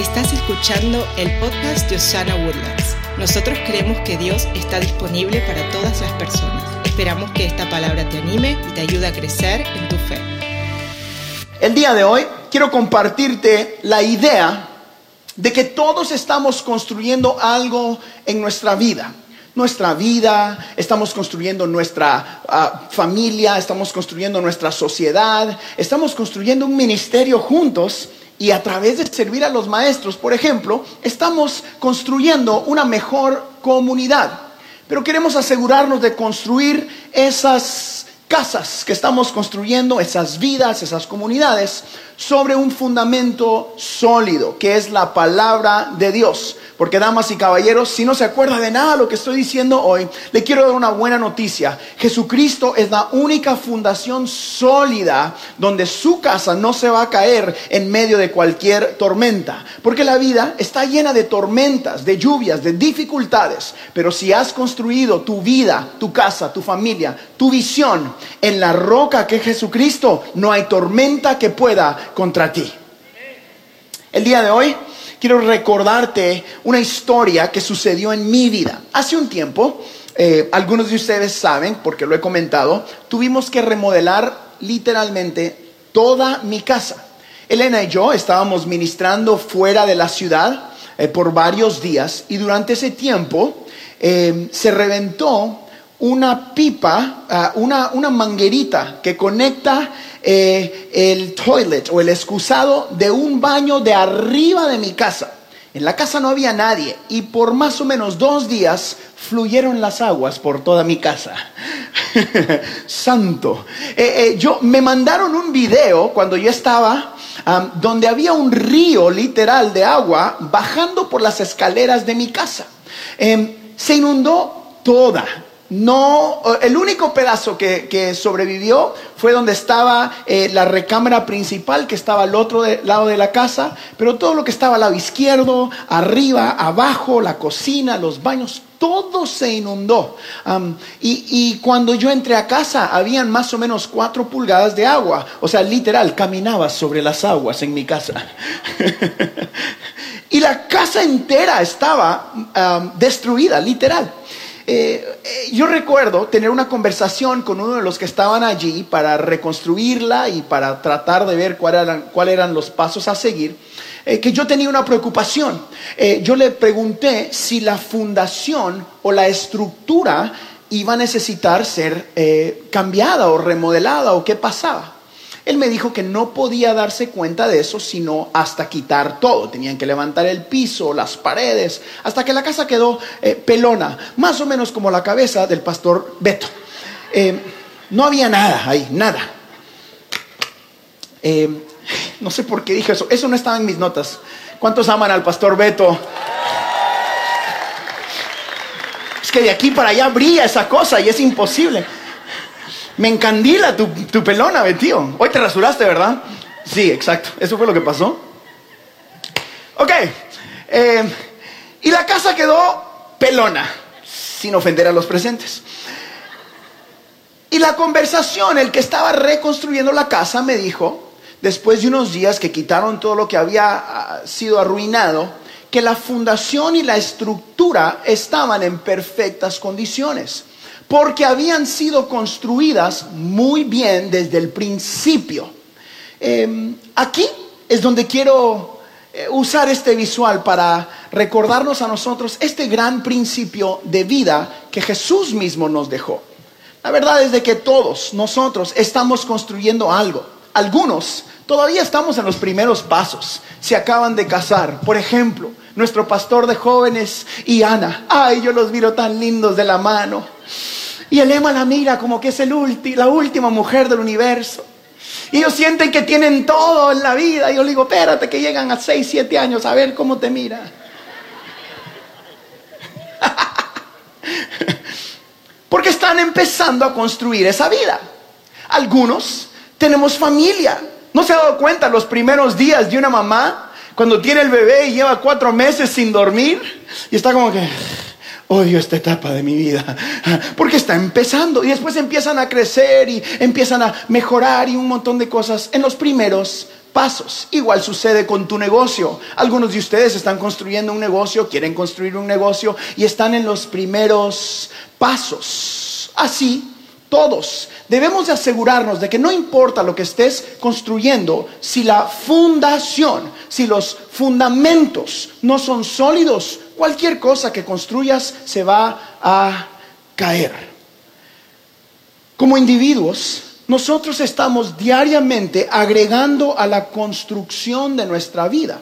Estás escuchando el podcast de Osana Woodlands. Nosotros creemos que Dios está disponible para todas las personas. Esperamos que esta palabra te anime y te ayude a crecer en tu fe. El día de hoy quiero compartirte la idea de que todos estamos construyendo algo en nuestra vida. Nuestra vida, estamos construyendo nuestra ah, familia, estamos construyendo nuestra sociedad, estamos construyendo un ministerio juntos y a través de servir a los maestros, por ejemplo, estamos construyendo una mejor comunidad. Pero queremos asegurarnos de construir esas casas que estamos construyendo, esas vidas, esas comunidades, sobre un fundamento sólido, que es la palabra de Dios. Porque, damas y caballeros, si no se acuerda de nada de lo que estoy diciendo hoy, le quiero dar una buena noticia. Jesucristo es la única fundación sólida donde su casa no se va a caer en medio de cualquier tormenta. Porque la vida está llena de tormentas, de lluvias, de dificultades. Pero si has construido tu vida, tu casa, tu familia, tu visión en la roca que es Jesucristo, no hay tormenta que pueda contra ti. El día de hoy quiero recordarte una historia que sucedió en mi vida. Hace un tiempo, eh, algunos de ustedes saben, porque lo he comentado, tuvimos que remodelar literalmente toda mi casa. Elena y yo estábamos ministrando fuera de la ciudad eh, por varios días y durante ese tiempo eh, se reventó una pipa, ah, una, una manguerita que conecta eh, el toilet o el excusado de un baño de arriba de mi casa. En la casa no había nadie y por más o menos dos días fluyeron las aguas por toda mi casa. Santo. Eh, eh, yo me mandaron un video cuando yo estaba donde había un río literal de agua bajando por las escaleras de mi casa. Em, se inundó toda no, el único pedazo que, sobrevivió fue donde estaba eh, la recámara principal, que estaba al otro lado de la casa, pero todo lo que estaba al lado izquierdo, arriba, abajo, la cocina, los baños, todo se inundó. y, cuando yo entré a casa, habían más o menos cuatro pulgadas de agua. O sea, literal, caminaba sobre las aguas en mi casa. y la casa entera estaba destruida, literal. Eh, eh, yo recuerdo tener una conversación con uno de los que estaban allí para reconstruirla y para tratar de ver cuáles eran, eran los pasos a seguir, eh, que yo tenía una preocupación. yo le pregunté si la fundación o la estructura iba a necesitar ser cambiada o remodelada o qué pasaba. Él me dijo que no podía darse cuenta de eso sino hasta quitar todo. Tenían que levantar el piso, las paredes, hasta que la casa quedó eh, pelona, más o menos como la cabeza del pastor Beto. Eh, no había nada ahí, nada. Eh, no sé por qué dije eso. Eso no estaba en mis notas. ¿Cuántos aman al pastor Beto? Es que de aquí para allá brilla esa cosa y es imposible. Me encandila tu, pelona, tío. Hoy te rasuraste, ¿verdad? Sí, exacto. Eso fue lo que pasó. Ok. Eh, y la casa quedó pelona, sin ofender a los presentes. Y la conversación, el que estaba reconstruyendo la casa me dijo, después de unos días que quitaron todo lo que había ah, sido arruinado, que la fundación y la estructura estaban en perfectas condiciones porque habían sido construidas muy bien desde el principio. Em, aquí es donde quiero eh, usar este visual para recordarnos a nosotros este gran principio de vida que Jesús mismo nos dejó. La verdad es de que todos nosotros estamos construyendo algo. Algunos todavía estamos en los primeros pasos. Se acaban de casar. Por ejemplo, nuestro pastor de jóvenes y Ana. Ay, yo los miro tan lindos de la mano. Y el Emma la mira como que es el la última mujer del universo. Y ellos sienten que tienen todo en la vida. Y yo le digo, espérate que llegan a 6, 7 años a ver cómo te mira. Porque están empezando a construir esa vida. Algunos tenemos familia. ¿No se ha dado cuenta los primeros días de una mamá cuando tiene el bebé y lleva cuatro meses sin dormir? Y está como que odio esta etapa de mi vida, porque está empezando y después empiezan a crecer y empiezan a mejorar y un montón de cosas en los primeros pasos. Igual sucede con tu negocio. Algunos de ustedes están construyendo un negocio, quieren construir un negocio y están en los primeros pasos. Así, todos debemos de asegurarnos de que no importa lo que estés construyendo, si la fundación, si los fundamentos no son sólidos, cualquier cosa que construyas se va a caer. Como individuos, nosotros estamos diariamente agregando a la construcción de nuestra vida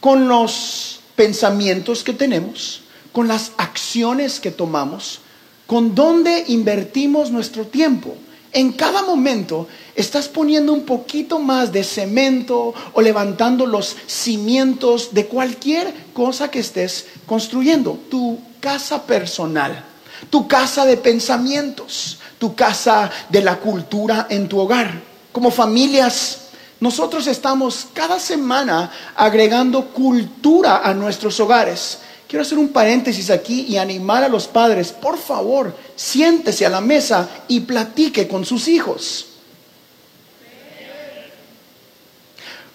con los pensamientos que tenemos, con las acciones que tomamos, con dónde invertimos nuestro tiempo. En cada momento estás poniendo un poquito más de cemento o levantando los cimientos de cualquier cosa que estés construyendo. Tu casa personal, tu casa de pensamientos, tu casa de la cultura en tu hogar. Como familias, nosotros estamos cada semana agregando cultura a nuestros hogares. Quiero hacer un paréntesis aquí y animar a los padres, por favor, siéntese a la mesa y platique con sus hijos.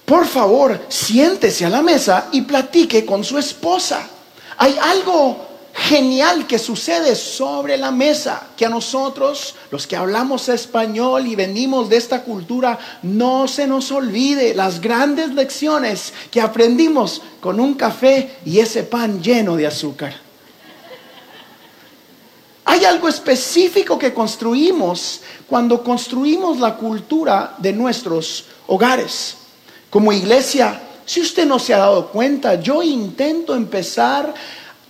Por favor, siéntese a la mesa y platique con su esposa. Hay algo genial que sucede sobre la mesa, que a nosotros, los que hablamos español y venimos de esta cultura, no se nos olvide las grandes lecciones que aprendimos con un café y ese pan lleno de azúcar. Hay algo específico que construimos cuando construimos la cultura de nuestros hogares. Como iglesia, si usted no se ha dado cuenta, yo intento empezar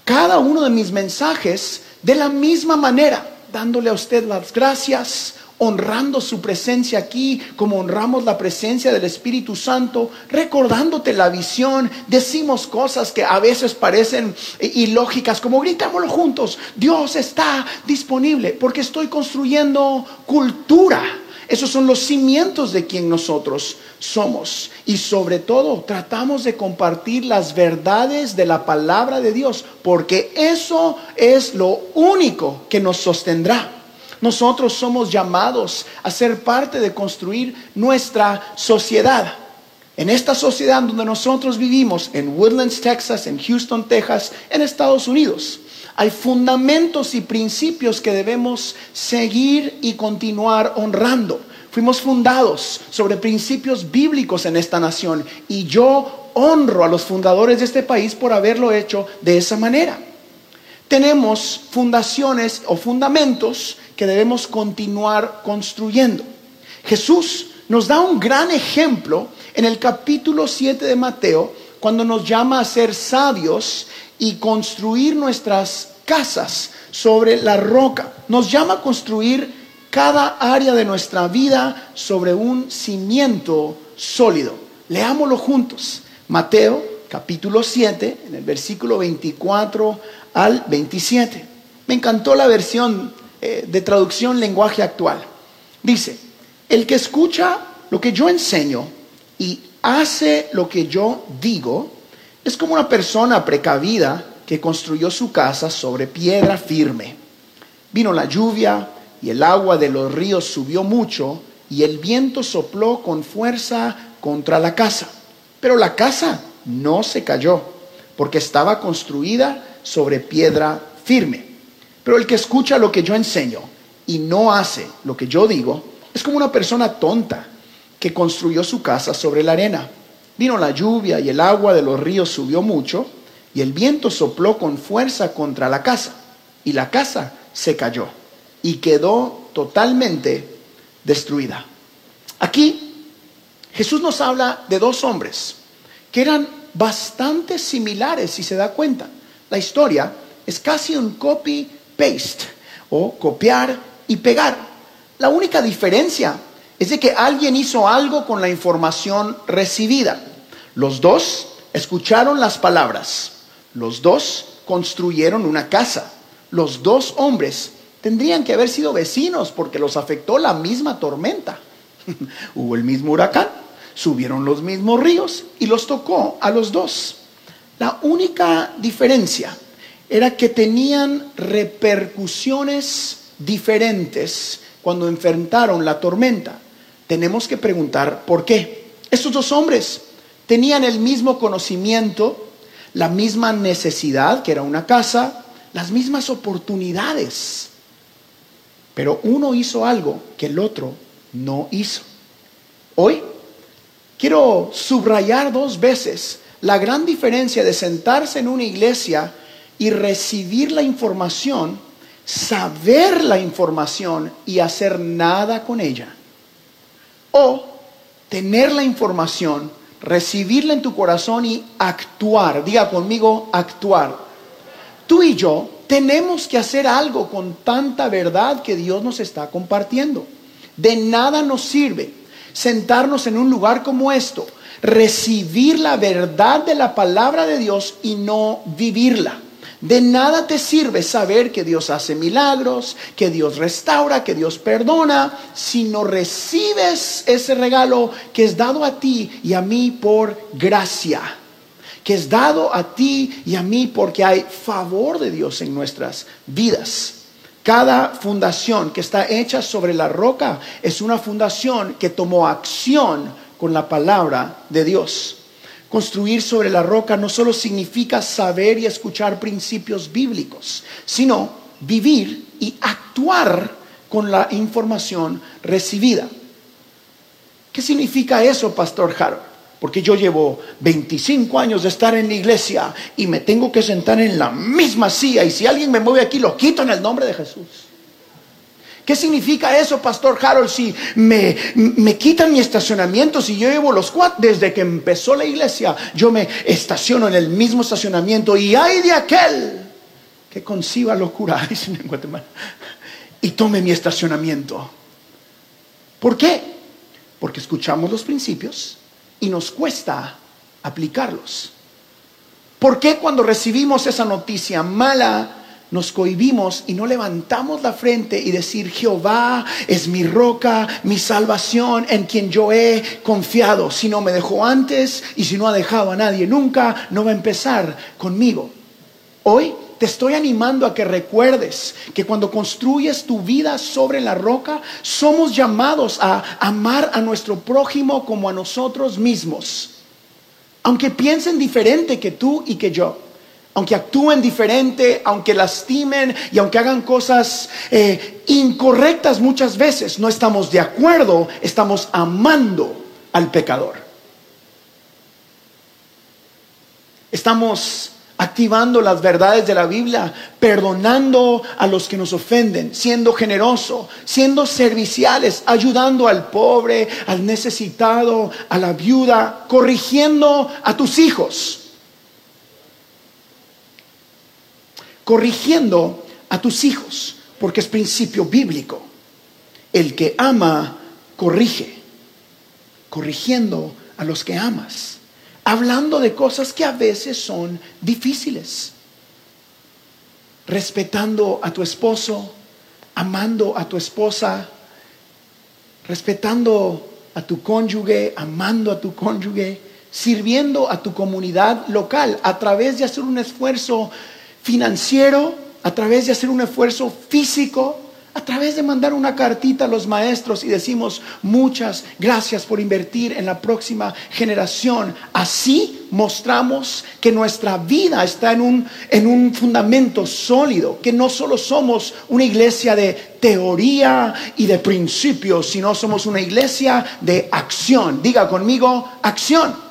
cada uno de mis mensajes de la misma manera, dándole a usted las gracias, honrando su presencia aquí, como honramos la presencia del Espíritu Santo, recordándote la visión, decimos cosas que a veces parecen ilógicas, como gritámoslo juntos, Dios está disponible, porque estoy construyendo cultura esos son los cimientos de quien nosotros somos. Y sobre todo tratamos de compartir las verdades de la palabra de Dios, porque eso es lo único que nos sostendrá. Nosotros somos llamados a ser parte de construir nuestra sociedad. En esta sociedad donde nosotros vivimos, en Woodlands, Texas, en Houston, Texas, en Estados Unidos, hay fundamentos y principios que debemos seguir y continuar honrando. Fuimos fundados sobre principios bíblicos en esta nación y yo honro a los fundadores de este país por haberlo hecho de esa manera. Tenemos fundaciones o fundamentos que debemos continuar construyendo. Jesús nos da un gran ejemplo en el capítulo 7 de Mateo cuando nos llama a ser sabios y construir nuestras casas sobre la roca. Nos llama a construir cada área de nuestra vida sobre un cimiento sólido. Leámoslo juntos. Mateo capítulo 7, en el versículo 24 al 27. Me encantó la versión eh, de traducción lenguaje actual. Dice, el que escucha lo que yo enseño y hace lo que yo digo, es como una persona precavida que construyó su casa sobre piedra firme. Vino la lluvia y el agua de los ríos subió mucho y el viento sopló con fuerza contra la casa. Pero la casa no se cayó porque estaba construida sobre piedra firme. Pero el que escucha lo que yo enseño y no hace lo que yo digo es como una persona tonta que construyó su casa sobre la arena. Vino la lluvia y el agua de los ríos subió mucho y el viento sopló con fuerza contra la casa, y la casa se cayó y quedó totalmente destruida. Aquí Jesús nos habla de dos hombres que eran bastante similares, si se da cuenta. La historia es casi un copy-paste o copiar y pegar. La única diferencia es de que alguien hizo algo con la información recibida. Los dos escucharon las palabras los dos construyeron una casa. Los dos hombres tendrían que haber sido vecinos porque los afectó la misma tormenta. Hubo el mismo huracán, subieron los mismos ríos y los tocó a los dos. La única diferencia era que tenían repercusiones diferentes cuando enfrentaron la tormenta. Tenemos que preguntar por qué. Estos dos hombres tenían el mismo conocimiento, la misma necesidad, que era una casa, las mismas oportunidades. Pero uno hizo algo que el otro no hizo. Hoy quiero subrayar dos veces la gran diferencia de sentarse en una iglesia y recibir la información, saber la información y hacer nada con ella. O tener la información, recibirla en tu corazón y actuar. Diga conmigo, actuar. Tú y yo tenemos que hacer algo con tanta verdad que Dios nos está compartiendo. De nada nos sirve sentarnos en un lugar como esto, recibir la verdad de la palabra de Dios y no vivirla. De nada te sirve saber que Dios hace milagros, que Dios restaura, que Dios perdona, si no recibes ese regalo que es dado a ti y a mí por gracia, que es dado a ti y a mí porque hay favor de Dios en nuestras vidas. Cada fundación que está hecha sobre la roca es una fundación que tomó acción con la palabra de Dios. Construir sobre la roca no solo significa saber y escuchar principios bíblicos, sino vivir y actuar con la información recibida. ¿Qué significa eso, Pastor Harold? Porque yo llevo 25 años de estar en la iglesia y me tengo que sentar en la misma silla y si alguien me mueve aquí lo quito en el nombre de Jesús. ¿Qué significa eso, Pastor Harold? Si me, quitan mi estacionamiento, si yo llevo los cuatro, desde que empezó la iglesia, yo me estaciono en el mismo estacionamiento y hay de aquel que conciba locura, en Guatemala, y tome mi estacionamiento. ¿Por qué? Porque escuchamos los principios y nos cuesta aplicarlos. ¿Por qué cuando recibimos esa noticia mala nos cohibimos y no levantamos la frente y decir, Jehová es mi roca, mi salvación, en quien yo he confiado. Si no me dejó antes y si no ha dejado a nadie nunca, no va a empezar conmigo. Hoy te estoy animando a que recuerdes que cuando construyes tu vida sobre la roca, somos llamados a amar a nuestro prójimo como a nosotros mismos. Aunque piensen diferente que tú y que yo aunque actúen diferente, aunque lastimen y aunque hagan cosas eh, incorrectas muchas veces, no estamos de acuerdo, estamos amando al pecador. Estamos activando las verdades de la Biblia, perdonando a los que nos ofenden, siendo generoso, siendo serviciales, ayudando al pobre, al necesitado, a la viuda, corrigiendo a tus hijos corrigiendo a tus hijos, porque es principio bíblico. El que ama, corrige, corrigiendo a los que amas, hablando de cosas que a veces son difíciles, respetando a tu esposo, amando a tu esposa, respetando a tu cónyuge, amando a tu cónyuge, sirviendo a tu comunidad local a través de hacer un esfuerzo financiero, a través de hacer un esfuerzo físico, a través de mandar una cartita a los maestros y decimos muchas gracias por invertir en la próxima generación. Así mostramos que nuestra vida está en un, en un fundamento sólido, que no solo somos una iglesia de teoría y de principios, sino somos una iglesia de acción. Diga conmigo, acción.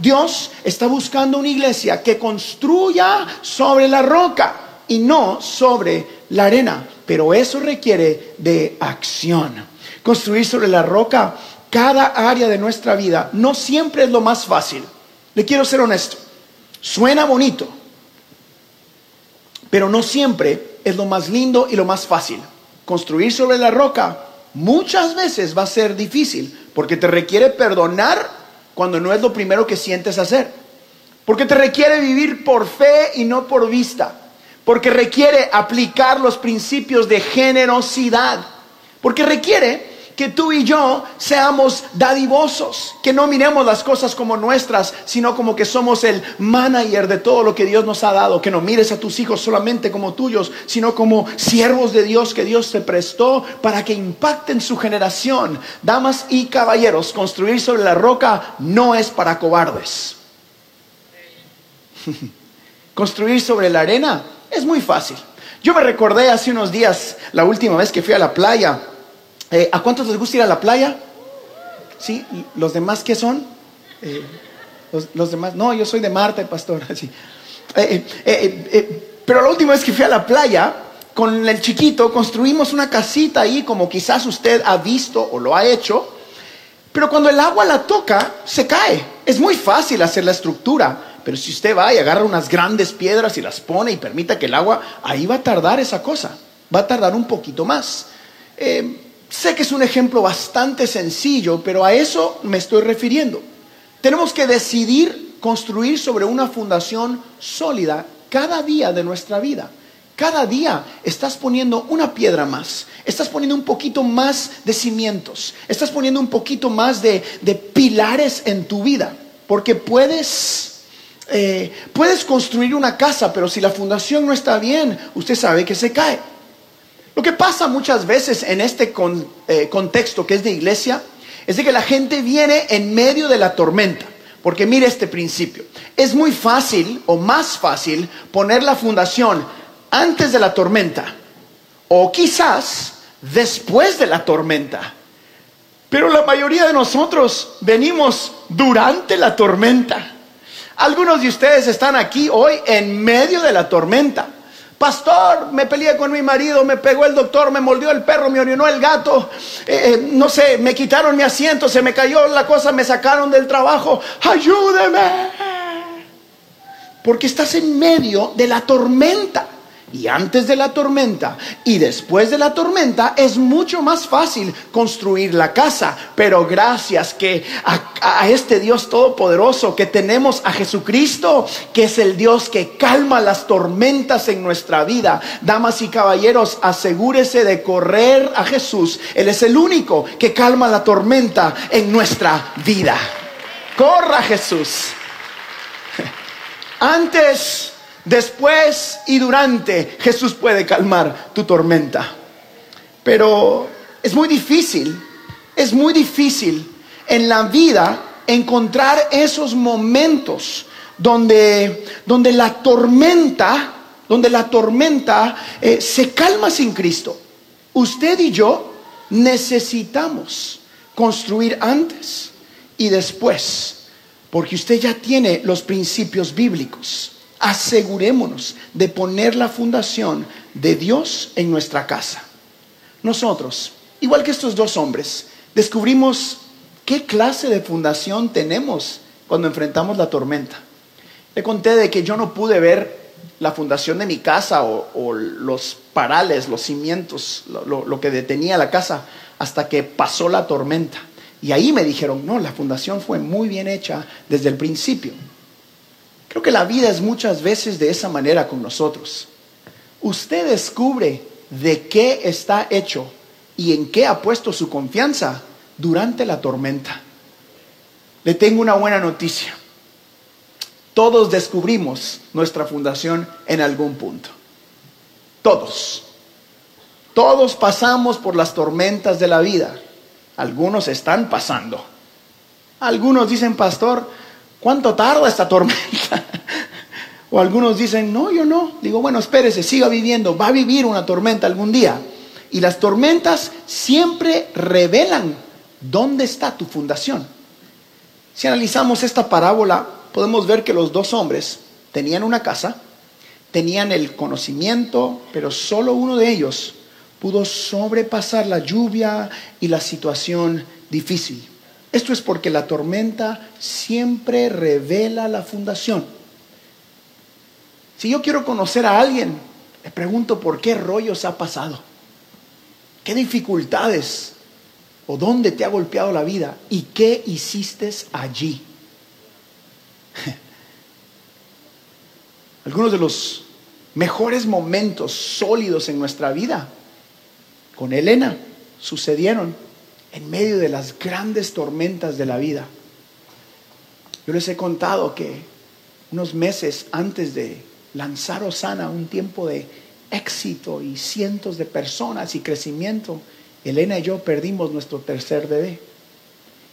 Dios está buscando una iglesia que construya sobre la roca y no sobre la arena. Pero eso requiere de acción. Construir sobre la roca cada área de nuestra vida no siempre es lo más fácil. Le quiero ser honesto. Suena bonito, pero no siempre es lo más lindo y lo más fácil. Construir sobre la roca muchas veces va a ser difícil porque te requiere perdonar cuando no es lo primero que sientes hacer. Porque te requiere vivir por fe y no por vista. Porque requiere aplicar los principios de generosidad. Porque requiere que tú y yo seamos dadivosos, que no miremos las cosas como nuestras, sino como que somos el manager de todo lo que Dios nos ha dado, que no mires a tus hijos solamente como tuyos, sino como siervos de Dios que Dios te prestó para que impacten su generación. Damas y caballeros, construir sobre la roca no es para cobardes. Construir sobre la arena es muy fácil. Yo me recordé hace unos días, la última vez que fui a la playa, eh, ¿A cuántos les gusta ir a la playa? ¿Sí? ¿Los demás qué son? Eh, los, demás, no, yo soy de Marte, pastor. Eh, pero la última vez que fui a la playa, con el chiquito, construimos una casita ahí, como quizás usted ha visto o lo ha hecho. Pero cuando el agua la toca, se cae. Es muy fácil hacer la estructura. Pero si usted va y agarra unas grandes piedras y las pone y permita que el agua, ahí va a tardar esa cosa. Va a tardar un poquito más. Sé que es un ejemplo bastante sencillo, pero a eso me estoy refiriendo. Tenemos que decidir construir sobre una fundación sólida cada día de nuestra vida. Cada día estás poniendo una piedra más, estás poniendo un poquito más de cimientos, estás poniendo un poquito más de, pilares en tu vida, porque puedes, eh, puedes construir una casa, pero si la fundación no está bien, usted sabe que se cae. Lo que pasa muchas veces en este eh, contexto que es de iglesia es de que la gente viene en medio de la tormenta. Porque mire este principio. Es muy fácil o más fácil poner la fundación antes de la tormenta o quizás después de la tormenta. Pero la mayoría de nosotros venimos durante la tormenta. Algunos de ustedes están aquí hoy en medio de la tormenta. Pastor, me peleé con mi marido, me pegó el doctor, me mordió el perro, me orinó el gato, eh, eh, no sé, me quitaron mi asiento, se me cayó la cosa, me sacaron del trabajo. Ayúdeme. Porque estás en medio de la tormenta y antes de la tormenta y después de la tormenta es mucho más fácil construir la casa. Pero gracias que a, este Dios todopoderoso que tenemos a Jesucristo, que es el Dios que calma las tormentas en nuestra vida. Damas y caballeros, asegúrese de correr a Jesús. Él es el único que calma la tormenta en nuestra vida. Corra Jesús. Antes Después y durante Jesús puede calmar tu tormenta. Pero es muy difícil, es muy difícil en la vida encontrar esos momentos donde, donde la tormenta, donde la tormenta eh, se calma sin Cristo. Usted y yo necesitamos construir antes y después, porque usted ya tiene los principios bíblicos asegurémonos de poner la fundación de Dios en nuestra casa. Nosotros, igual que estos dos hombres, descubrimos qué clase de fundación tenemos cuando enfrentamos la tormenta. Le conté de que yo no pude ver la fundación de mi casa o, los parales, los cimientos, lo que detenía la casa hasta que pasó la tormenta. Y ahí me dijeron, no, la fundación fue muy bien hecha desde el principio. Creo que la vida es muchas veces de esa manera con nosotros. Usted descubre de qué está hecho y en qué ha puesto su confianza durante la tormenta. Le tengo una buena noticia. Todos descubrimos nuestra fundación en algún punto. Todos. Todos pasamos por las tormentas de la vida. Algunos están pasando. Algunos dicen, pastor, ¿Cuánto tarda esta tormenta? o algunos dicen, no, yo no. Digo, bueno, espérese, siga viviendo, va a vivir una tormenta algún día. Y las tormentas siempre revelan dónde está tu fundación. Si analizamos esta parábola, podemos ver que los dos hombres tenían una casa, tenían el conocimiento, pero solo uno de ellos pudo sobrepasar la lluvia y la situación difícil. Esto es porque la tormenta siempre revela la fundación. Si yo quiero conocer a alguien, le pregunto por qué rollos ha pasado, qué dificultades o dónde te ha golpeado la vida y qué hiciste allí. Algunos de los mejores momentos sólidos en nuestra vida con Elena sucedieron en medio de las grandes tormentas de la vida. Yo les he contado que unos meses antes de lanzar Osana, un tiempo de éxito y cientos de personas y crecimiento, Elena y yo perdimos nuestro tercer bebé.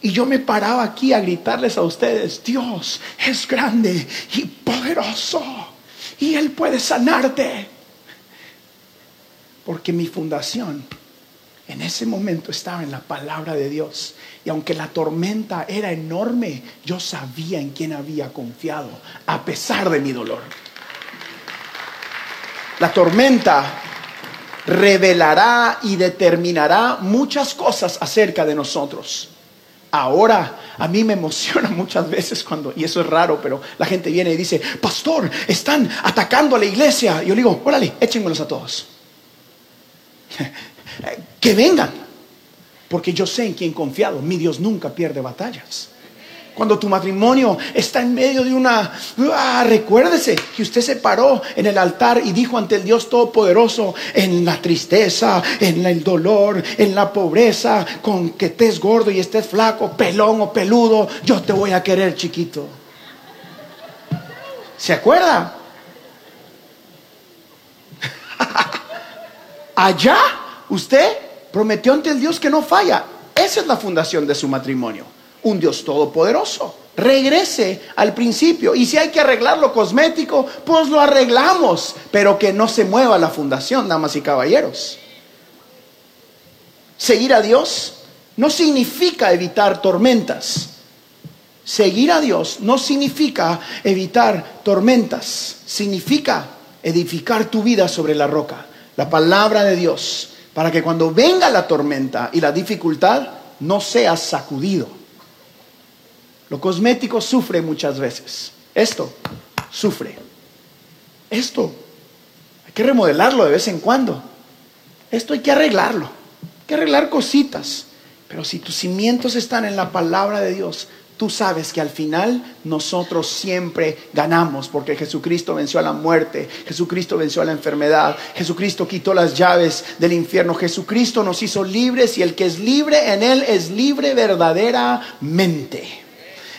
Y yo me paraba aquí a gritarles a ustedes, Dios es grande y poderoso y Él puede sanarte. Porque mi fundación en ese momento estaba en la palabra de Dios. Y aunque la tormenta era enorme, yo sabía en quién había confiado, a pesar de mi dolor. La tormenta revelará y determinará muchas cosas acerca de nosotros. Ahora, a mí me emociona muchas veces cuando, y eso es raro, pero la gente viene y dice, pastor, están atacando a la iglesia. Y yo digo, órale, échenmelos a todos. Que vengan, porque yo sé en quién confiado. Mi Dios nunca pierde batallas. Cuando tu matrimonio está en medio de una... Ah, recuérdese que usted se paró en el altar y dijo ante el Dios Todopoderoso, en la tristeza, en el dolor, en la pobreza, con que estés gordo y estés flaco, pelón o peludo, yo te voy a querer chiquito. ¿Se acuerda? Allá usted prometió ante el Dios que no falla. Esa es la fundación de su matrimonio un Dios todopoderoso. Regrese al principio. Y si hay que arreglar lo cosmético, pues lo arreglamos. Pero que no se mueva la fundación, damas y caballeros. Seguir a Dios no significa evitar tormentas. Seguir a Dios no significa evitar tormentas. Significa edificar tu vida sobre la roca. La palabra de Dios. Para que cuando venga la tormenta y la dificultad, no seas sacudido lo cosmético sufre muchas veces. Esto sufre. Esto hay que remodelarlo de vez en cuando. Esto hay que arreglarlo. Hay que arreglar cositas. Pero si tus cimientos están en la palabra de Dios, tú sabes que al final nosotros siempre ganamos porque Jesucristo venció a la muerte, Jesucristo venció a la enfermedad, Jesucristo quitó las llaves del infierno, Jesucristo nos hizo libres y el que es libre en Él es libre verdaderamente.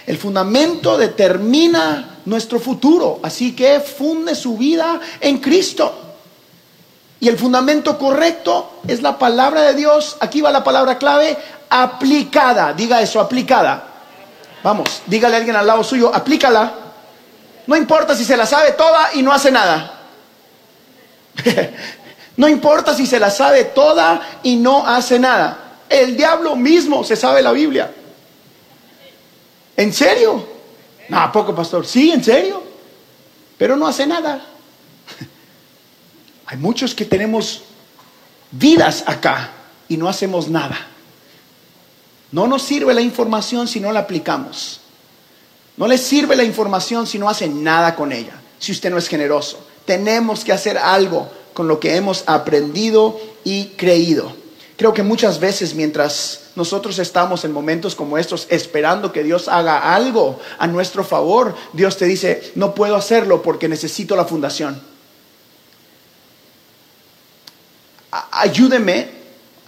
El fundamento determina nuestro futuro, así que funde su vida en Cristo. Y el fundamento correcto es la palabra de Dios. Aquí va la palabra clave, aplicada. Diga eso, aplicada. Vamos, dígale a alguien al lado suyo, aplícala. No importa si se la sabe toda y no hace nada. no importa si se la sabe toda y no hace nada. El diablo mismo se sabe la Biblia. ¿En serio? No, ¿a poco, pastor? Sí, en serio. Pero no hace nada. Hay muchos que tenemos vidas acá y no hacemos nada. No nos sirve la información si no la aplicamos. No le sirve la información si no hace nada con ella, si usted no es generoso. Tenemos que hacer algo con lo que hemos aprendido y creído. Creo que muchas veces mientras nosotros estamos en momentos como estos esperando que Dios haga algo a nuestro favor, Dios te dice, no puedo hacerlo porque necesito la fundación. Ayúdeme,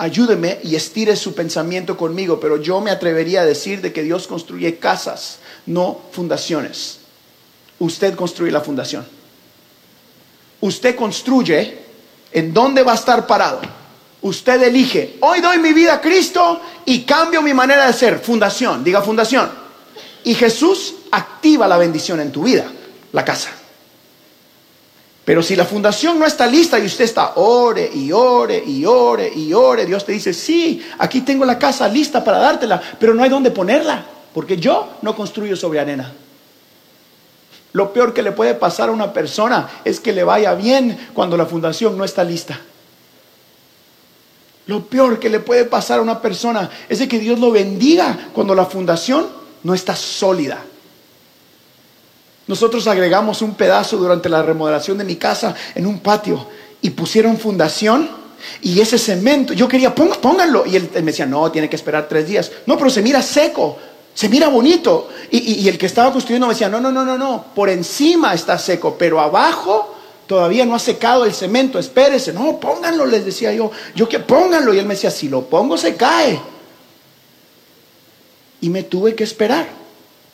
ayúdeme y estire su pensamiento conmigo, pero yo me atrevería a decir de que Dios construye casas, no fundaciones. Usted construye la fundación. Usted construye en dónde va a estar parado Usted elige, hoy doy mi vida a Cristo y cambio mi manera de ser. Fundación, diga fundación. Y Jesús activa la bendición en tu vida, la casa. Pero si la fundación no está lista y usted está ore y ore y ore y ore, Dios te dice, sí, aquí tengo la casa lista para dártela, pero no hay dónde ponerla, porque yo no construyo sobre arena. Lo peor que le puede pasar a una persona es que le vaya bien cuando la fundación no está lista. Lo peor que le puede pasar a una persona es que Dios lo bendiga cuando la fundación no está sólida. Nosotros agregamos un pedazo durante la remodelación de mi casa en un patio y pusieron fundación y ese cemento, yo quería, pónganlo. Y él, me decía, no, tiene que esperar tres días. No, pero se mira seco, se mira bonito. Y, y el que estaba construyendo me decía, no, no, no, no, no, por encima está seco, pero abajo todavía no ha secado el cemento, espérese, no, pónganlo, les decía yo, yo que pónganlo. Y él me decía, si lo pongo se cae. y me tuve que esperar.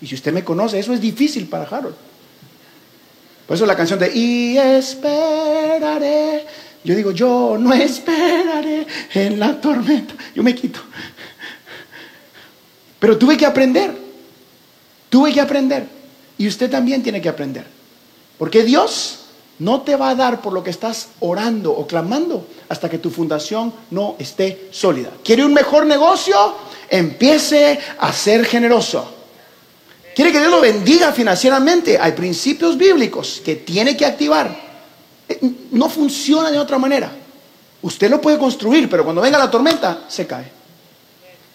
Y si usted me conoce, eso es difícil para Harold. Por eso la canción de Y esperaré. Yo digo, yo no esperaré en la tormenta. Yo me quito. Pero tuve que aprender. Tuve que aprender. Y usted también tiene que aprender. Porque Dios no te va a dar por lo que estás orando o clamando hasta que tu fundación no esté sólida. ¿Quiere un mejor negocio? Empiece a ser generoso. ¿Quiere que Dios lo bendiga financieramente? Hay principios bíblicos que tiene que activar. Eh, no funciona de otra manera. Usted lo puede construir, pero cuando venga la tormenta, se cae.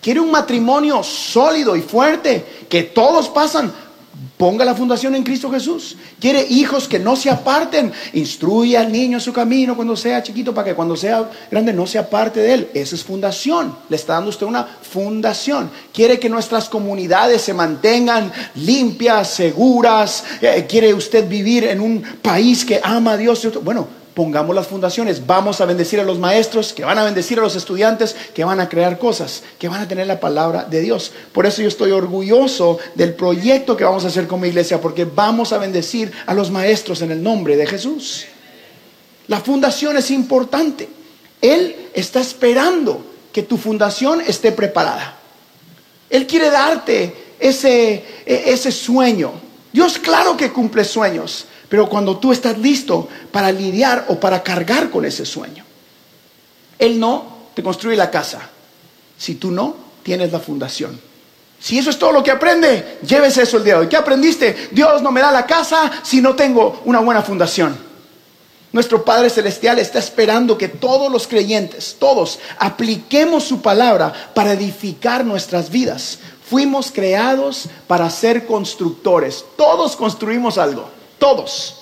Quiere un matrimonio sólido y fuerte, que todos pasan Ponga la fundación en Cristo Jesús. Quiere hijos que no se aparten. Instruye al niño en su camino cuando sea chiquito para que cuando sea grande no se aparte de él. Esa es fundación. Le está dando usted una fundación. Quiere que nuestras comunidades se mantengan limpias, seguras. Eh, quiere usted vivir en un país que ama a Dios. Bueno, pongamos las fundaciones, vamos a bendecir a los maestros, que van a bendecir a los estudiantes, que van a crear cosas, que van a tener la palabra de Dios. Por eso yo estoy orgulloso del proyecto que vamos a hacer como iglesia, porque vamos a bendecir a los maestros en el nombre de Jesús. La fundación es importante. Él está esperando que tu fundación esté preparada. Él quiere darte ese, e, ese sueño. Dios claro que cumple sueños, pero cuando tú estás listo para lidiar o para cargar con ese sueño. Él no te construye la casa si tú no tienes la fundación. Si eso es todo lo que aprende, llévese eso el día de hoy. ¿Qué aprendiste? Dios no me da la casa si no tengo una buena fundación. Nuestro Padre Celestial está esperando que todos los creyentes, todos, apliquemos su palabra para edificar nuestras vidas. Fuimos creados para ser constructores. Todos construimos algo. Todos.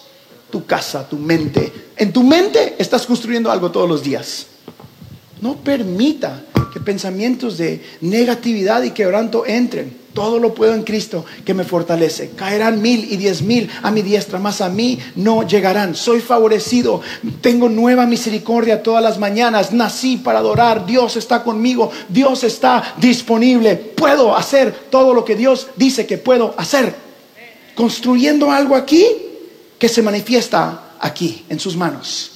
Tu casa, tu mente. En tu mente estás construyendo algo todos los días. No permita que pensamientos de negatividad y quebranto entren. Todo lo puedo en Cristo que me fortalece. Caerán mil y diez mil a mi diestra, mas a mí no llegarán. Soy favorecido. Tengo nueva misericordia todas las mañanas. Nací para adorar. Dios está conmigo. Dios está disponible. Puedo hacer todo lo que Dios dice que puedo hacer. Construyendo algo aquí que se manifiesta aquí en sus manos.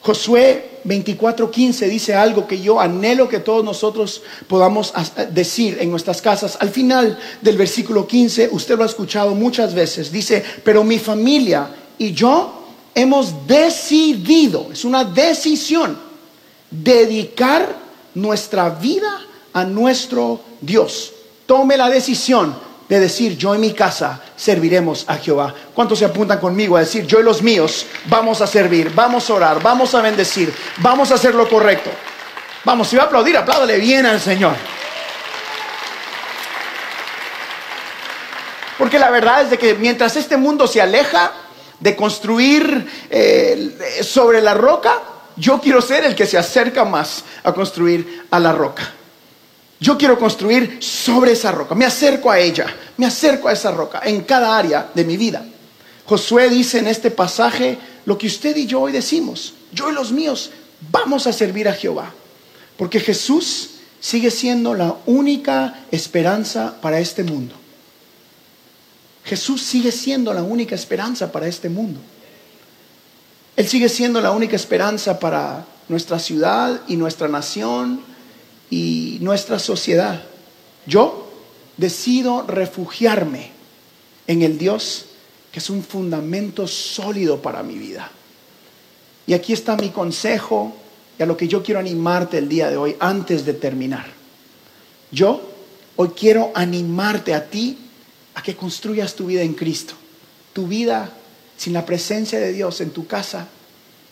Josué 24:15 dice algo que yo anhelo que todos nosotros podamos decir en nuestras casas. Al final del versículo 15, usted lo ha escuchado muchas veces, dice, pero mi familia y yo hemos decidido, es una decisión, dedicar nuestra vida a nuestro Dios. Tome la decisión de decir, yo y mi casa serviremos a Jehová. ¿Cuántos se apuntan conmigo a decir, yo y los míos vamos a servir, vamos a orar, vamos a bendecir, vamos a hacer lo correcto? Vamos, si va a aplaudir, apláudale bien al Señor. Porque la verdad es de que mientras este mundo se aleja de construir eh, sobre la roca, yo quiero ser el que se acerca más a construir a la roca. Yo quiero construir sobre esa roca, me acerco a ella, me acerco a esa roca en cada área de mi vida. Josué dice en este pasaje lo que usted y yo hoy decimos, yo y los míos vamos a servir a Jehová, porque Jesús sigue siendo la única esperanza para este mundo. Jesús sigue siendo la única esperanza para este mundo. Él sigue siendo la única esperanza para nuestra ciudad y nuestra nación y nuestra sociedad. Yo decido refugiarme en el Dios que es un fundamento sólido para mi vida. Y aquí está mi consejo y a lo que yo quiero animarte el día de hoy antes de terminar. Yo hoy quiero animarte a ti a que construyas tu vida en Cristo. Tu vida sin la presencia de Dios en tu casa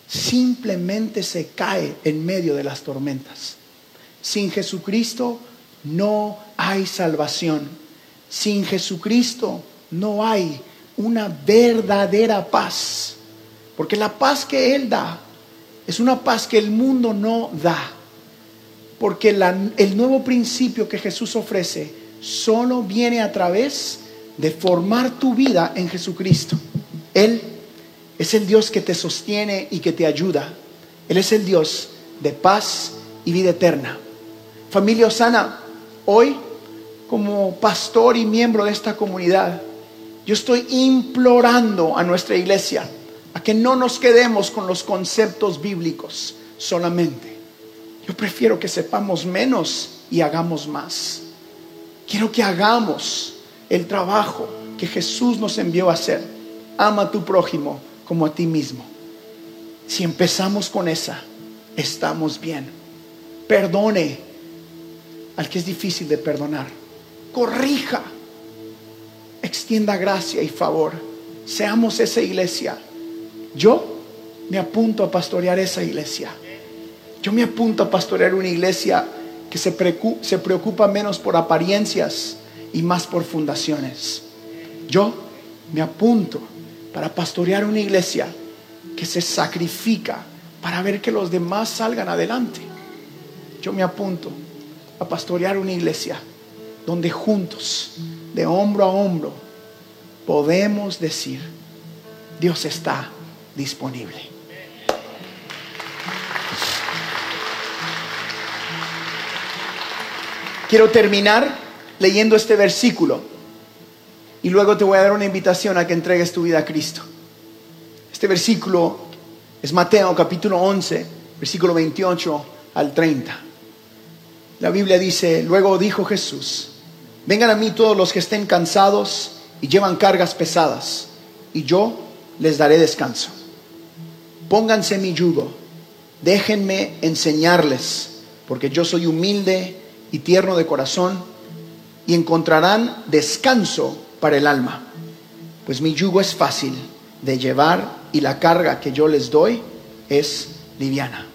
simplemente se cae en medio de las tormentas. Sin Jesucristo no hay salvación. Sin Jesucristo no hay una verdadera paz. Porque la paz que Él da es una paz que el mundo no da. Porque el nuevo principio que Jesús ofrece solo viene a través de formar tu vida en Jesucristo. Él es el Dios que te sostiene y que te ayuda. Él es el Dios de paz y vida eterna. Familia Osana, hoy como pastor y miembro de esta comunidad, yo estoy implorando a nuestra iglesia a que no nos quedemos con los conceptos bíblicos solamente. Yo prefiero que sepamos menos y hagamos más. Quiero que hagamos el trabajo que Jesús nos envió a hacer. Ama a tu prójimo como a ti mismo. Si empezamos con esa, estamos bien. Perdone al que es difícil de perdonar. Corrija. Extienda gracia y favor. Seamos esa iglesia. Yo me apunto a pastorear esa iglesia. Yo me apunto a pastorear una iglesia que se preocupa, menos por apariencias y más por fundaciones. Yo me apunto para pastorear una iglesia que se sacrifica para ver que los demás salgan adelante. Yo me apunto a pastorear una iglesia donde juntos, de hombro a hombro, podemos decir, Dios está disponible. Quiero terminar leyendo este versículo y luego te voy a dar una invitación a que entregues tu vida a Cristo. Este versículo es Mateo capítulo 11, versículo 28 al 30. La Biblia dice, luego dijo Jesús, vengan a mí todos los que estén cansados y llevan cargas pesadas, y yo les daré descanso. Pónganse mi yugo, déjenme enseñarles, porque yo soy humilde y tierno de corazón, y encontrarán descanso para el alma, pues mi yugo es fácil de llevar y la carga que yo les doy es liviana.